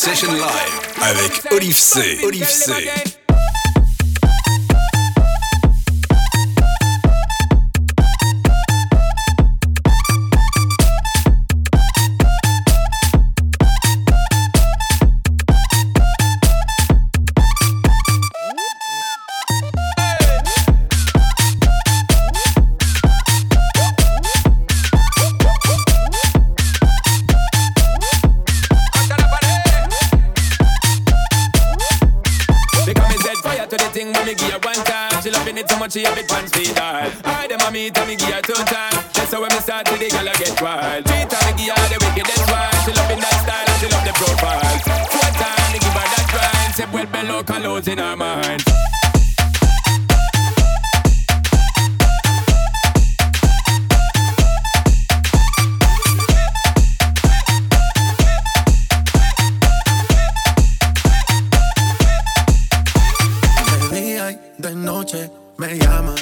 Session Live avec Olive C. Olive C. noche me llama.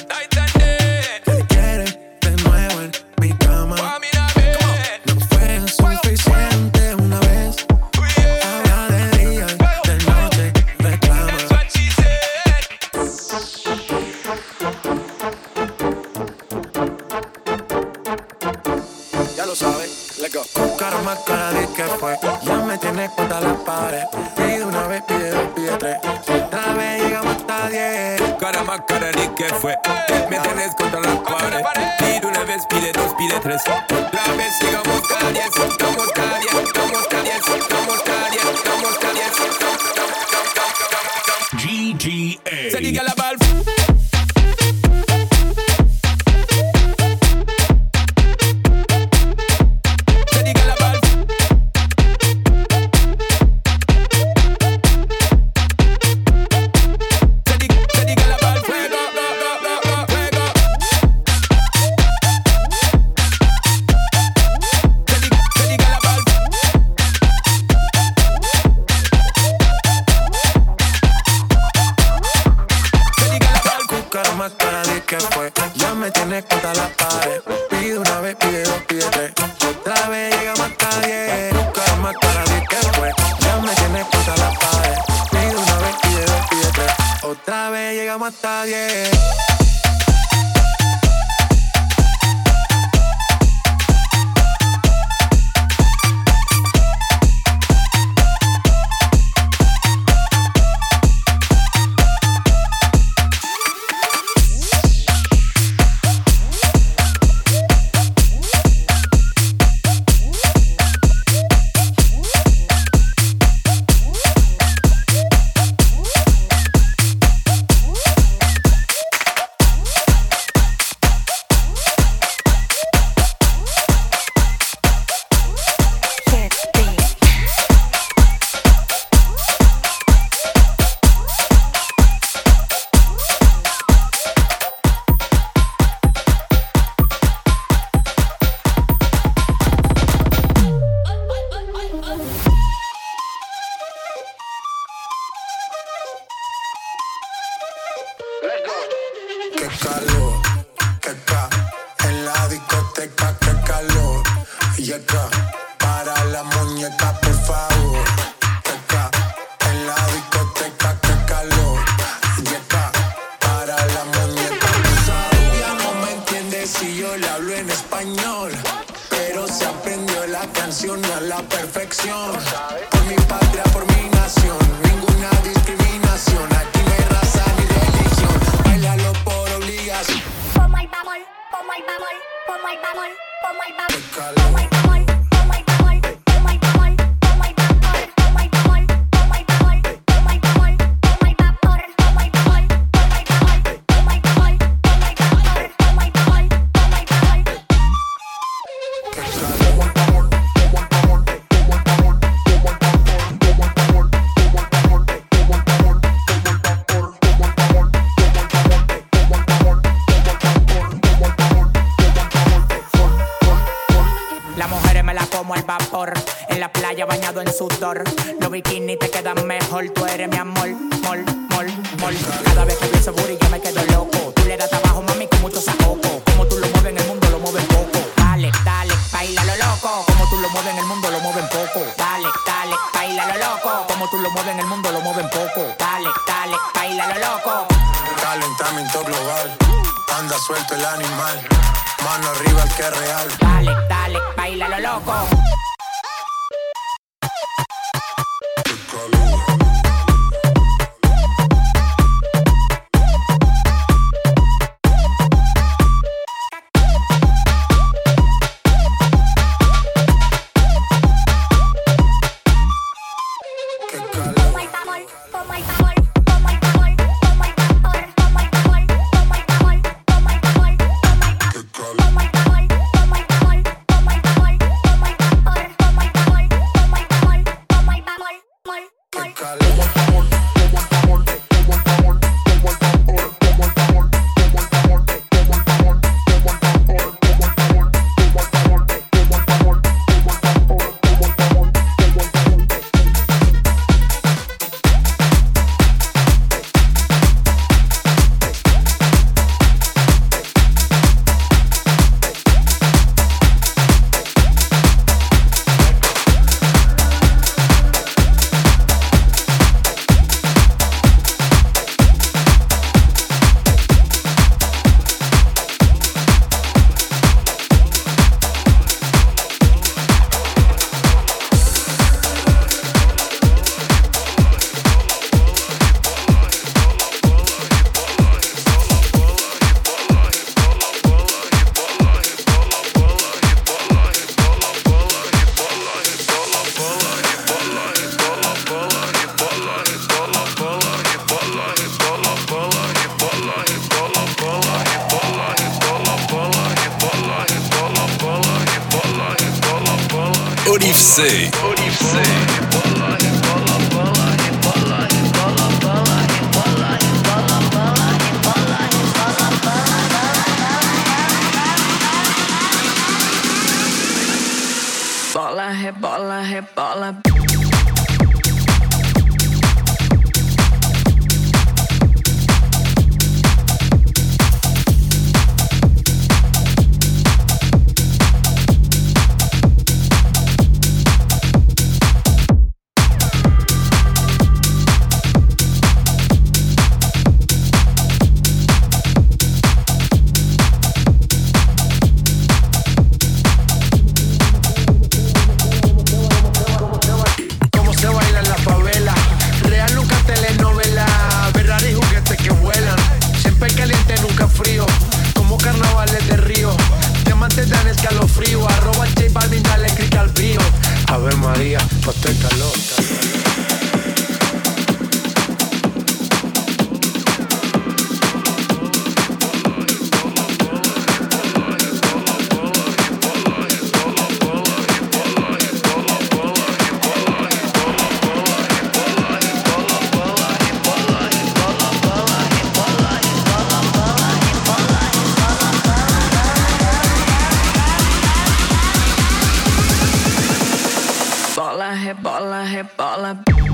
Sudor. Los bikinis te quedan mejor. Tú eres mi amor, mol, mol, mol. Cada vez que pienso booty yo me quedo loco. Tú le das trabajo, mami, con mucho saoco. Como tú lo mueves en el mundo, lo mueves poco. Dale, dale, baila lo loco. Como tú lo mueves en el mundo, lo mueven poco. Dale, dale, baila lo loco. Como tú lo mueves en el mundo, lo mueven poco. Dale, dale, baila lo loco. Calentamiento global. Anda suelto el animal. Mano arriba el que es real. Dale, dale, baila lo loco. rebola, rebola.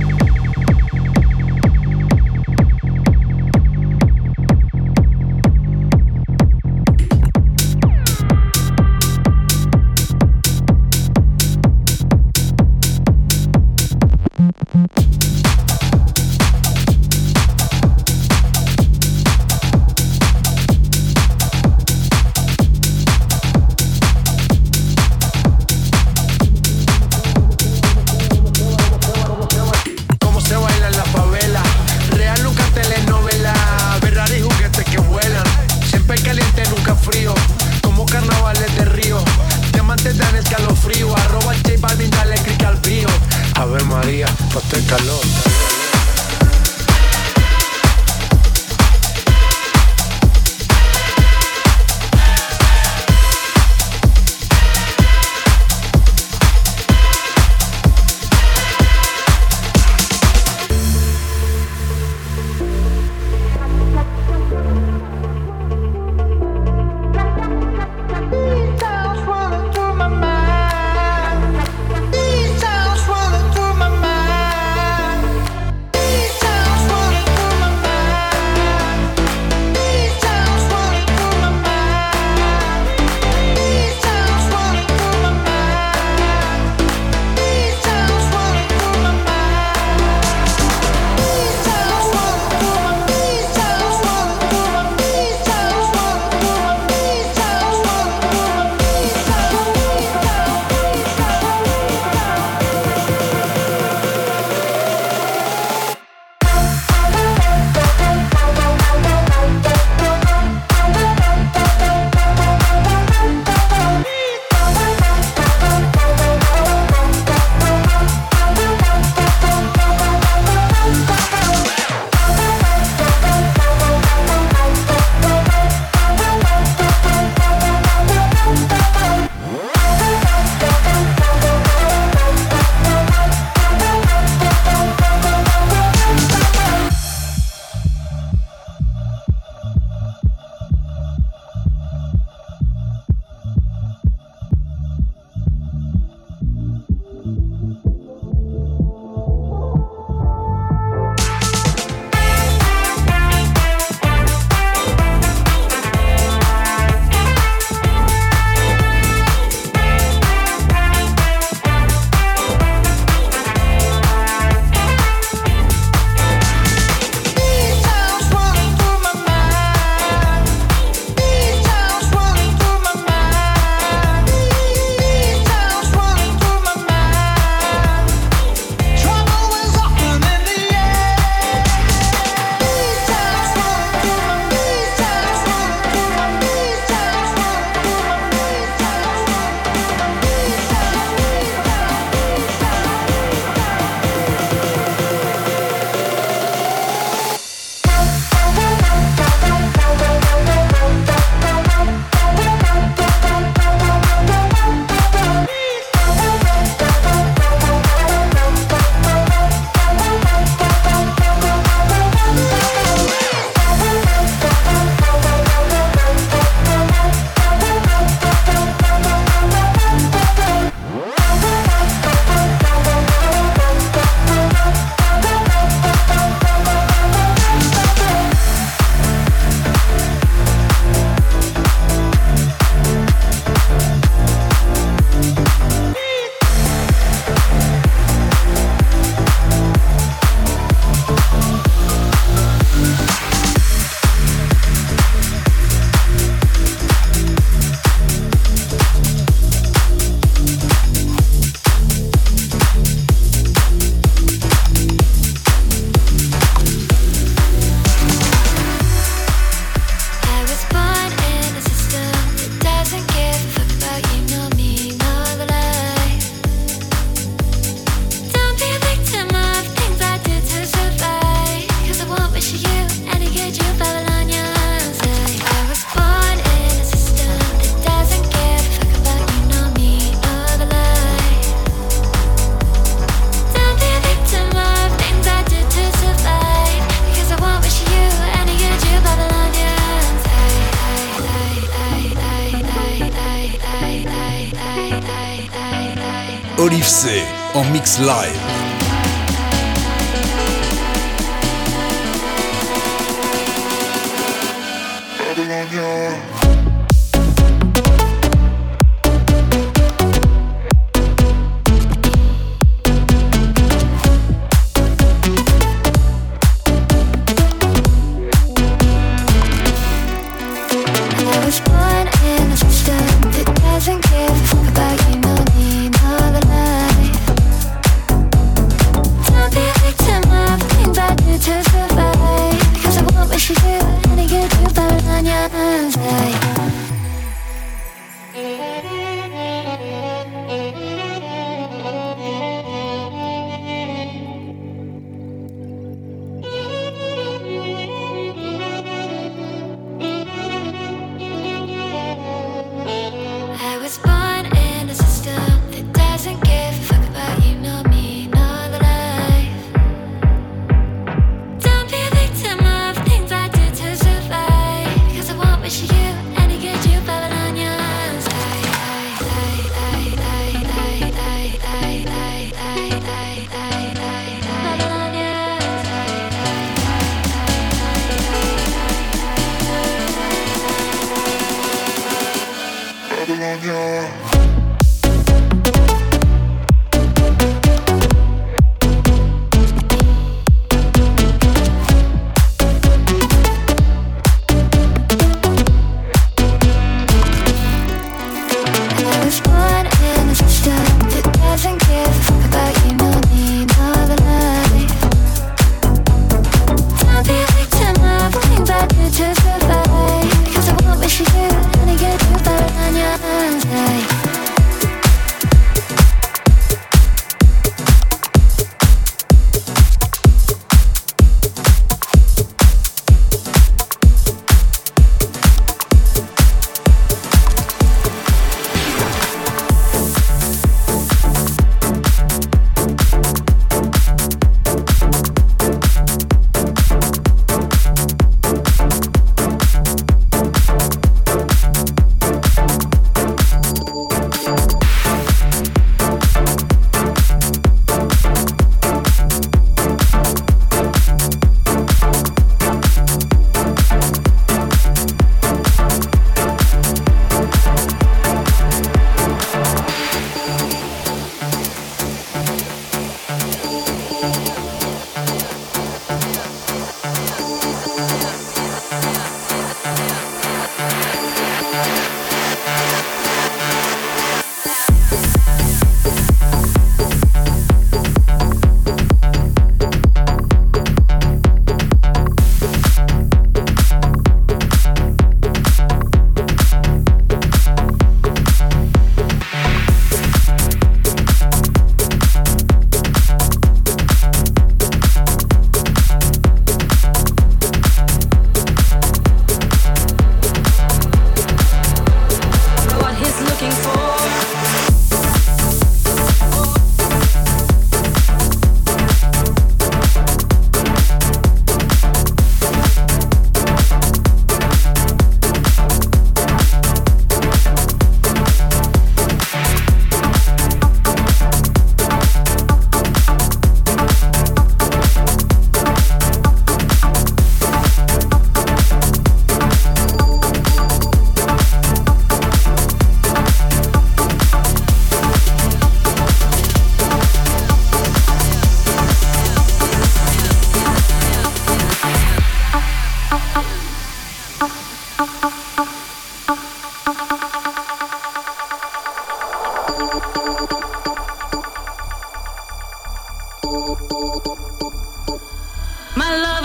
Live.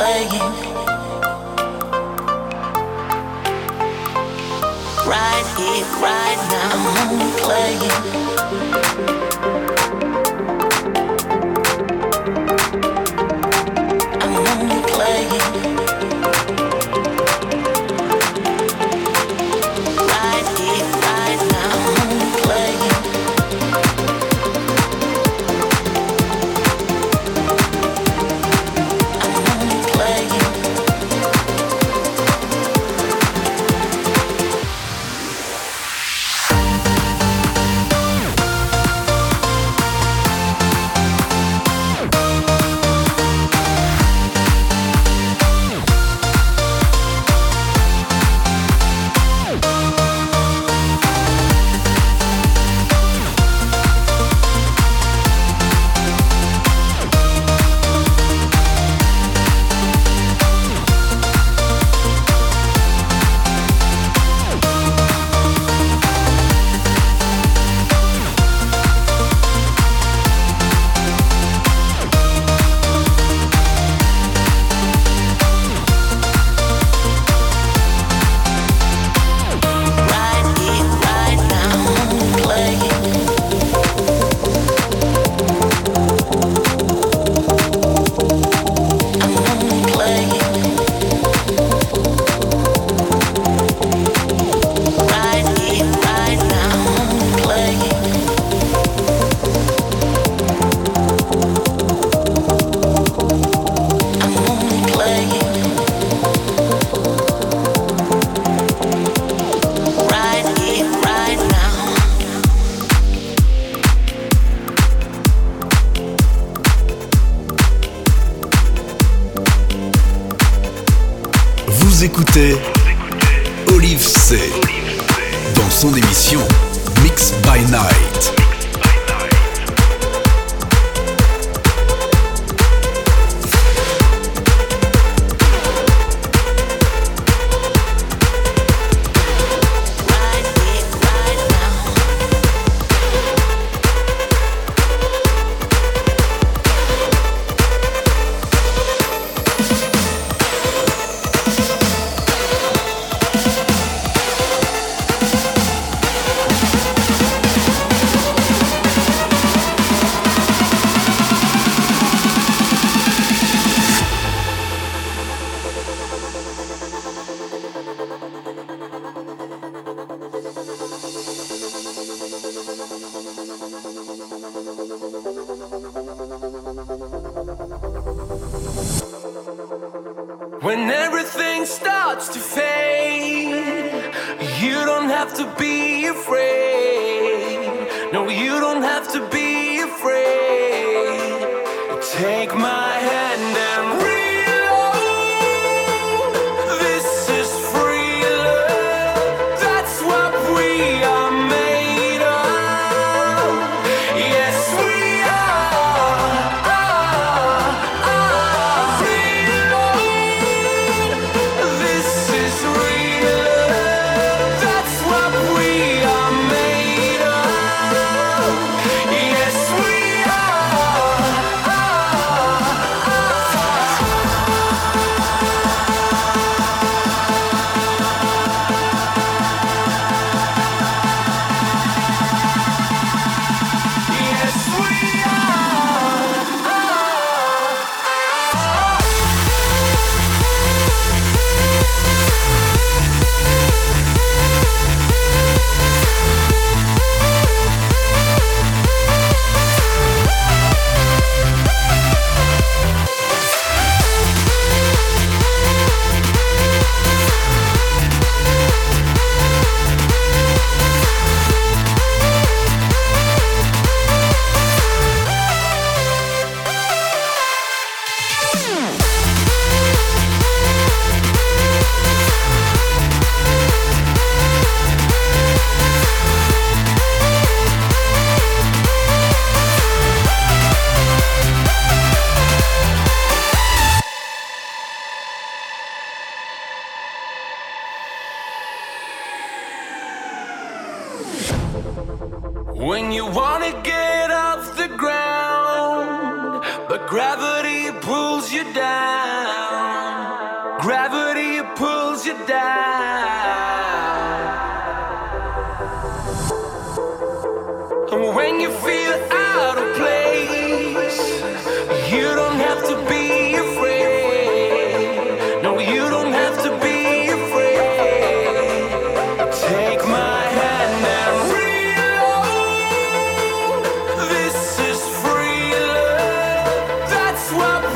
playing. Right here, right now. I'm only playing. Vous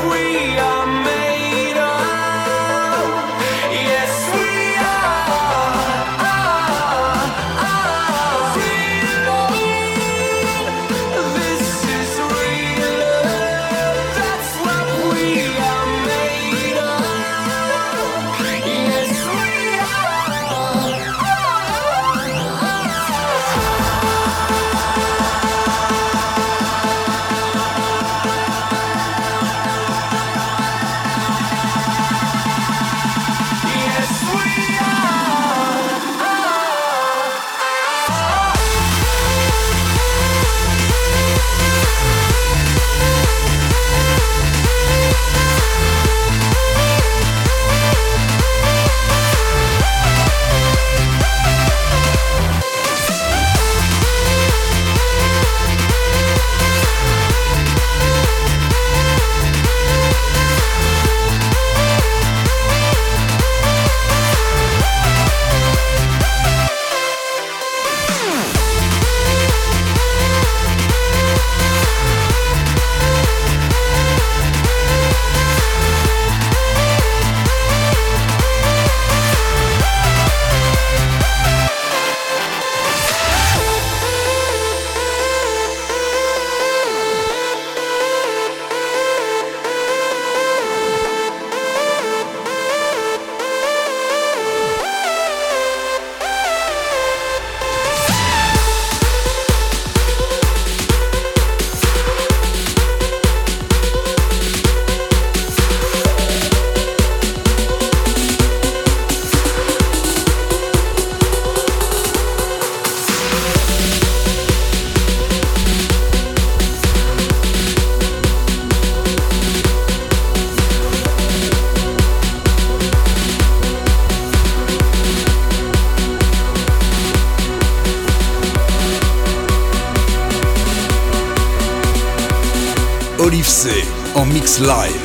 we mix live.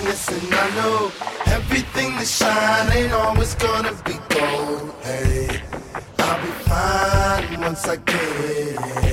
Happiness, and I know everything that shine ain't always gonna be gold. Hey, I'll be fine once I get it.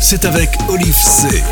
C'est avec Olive C.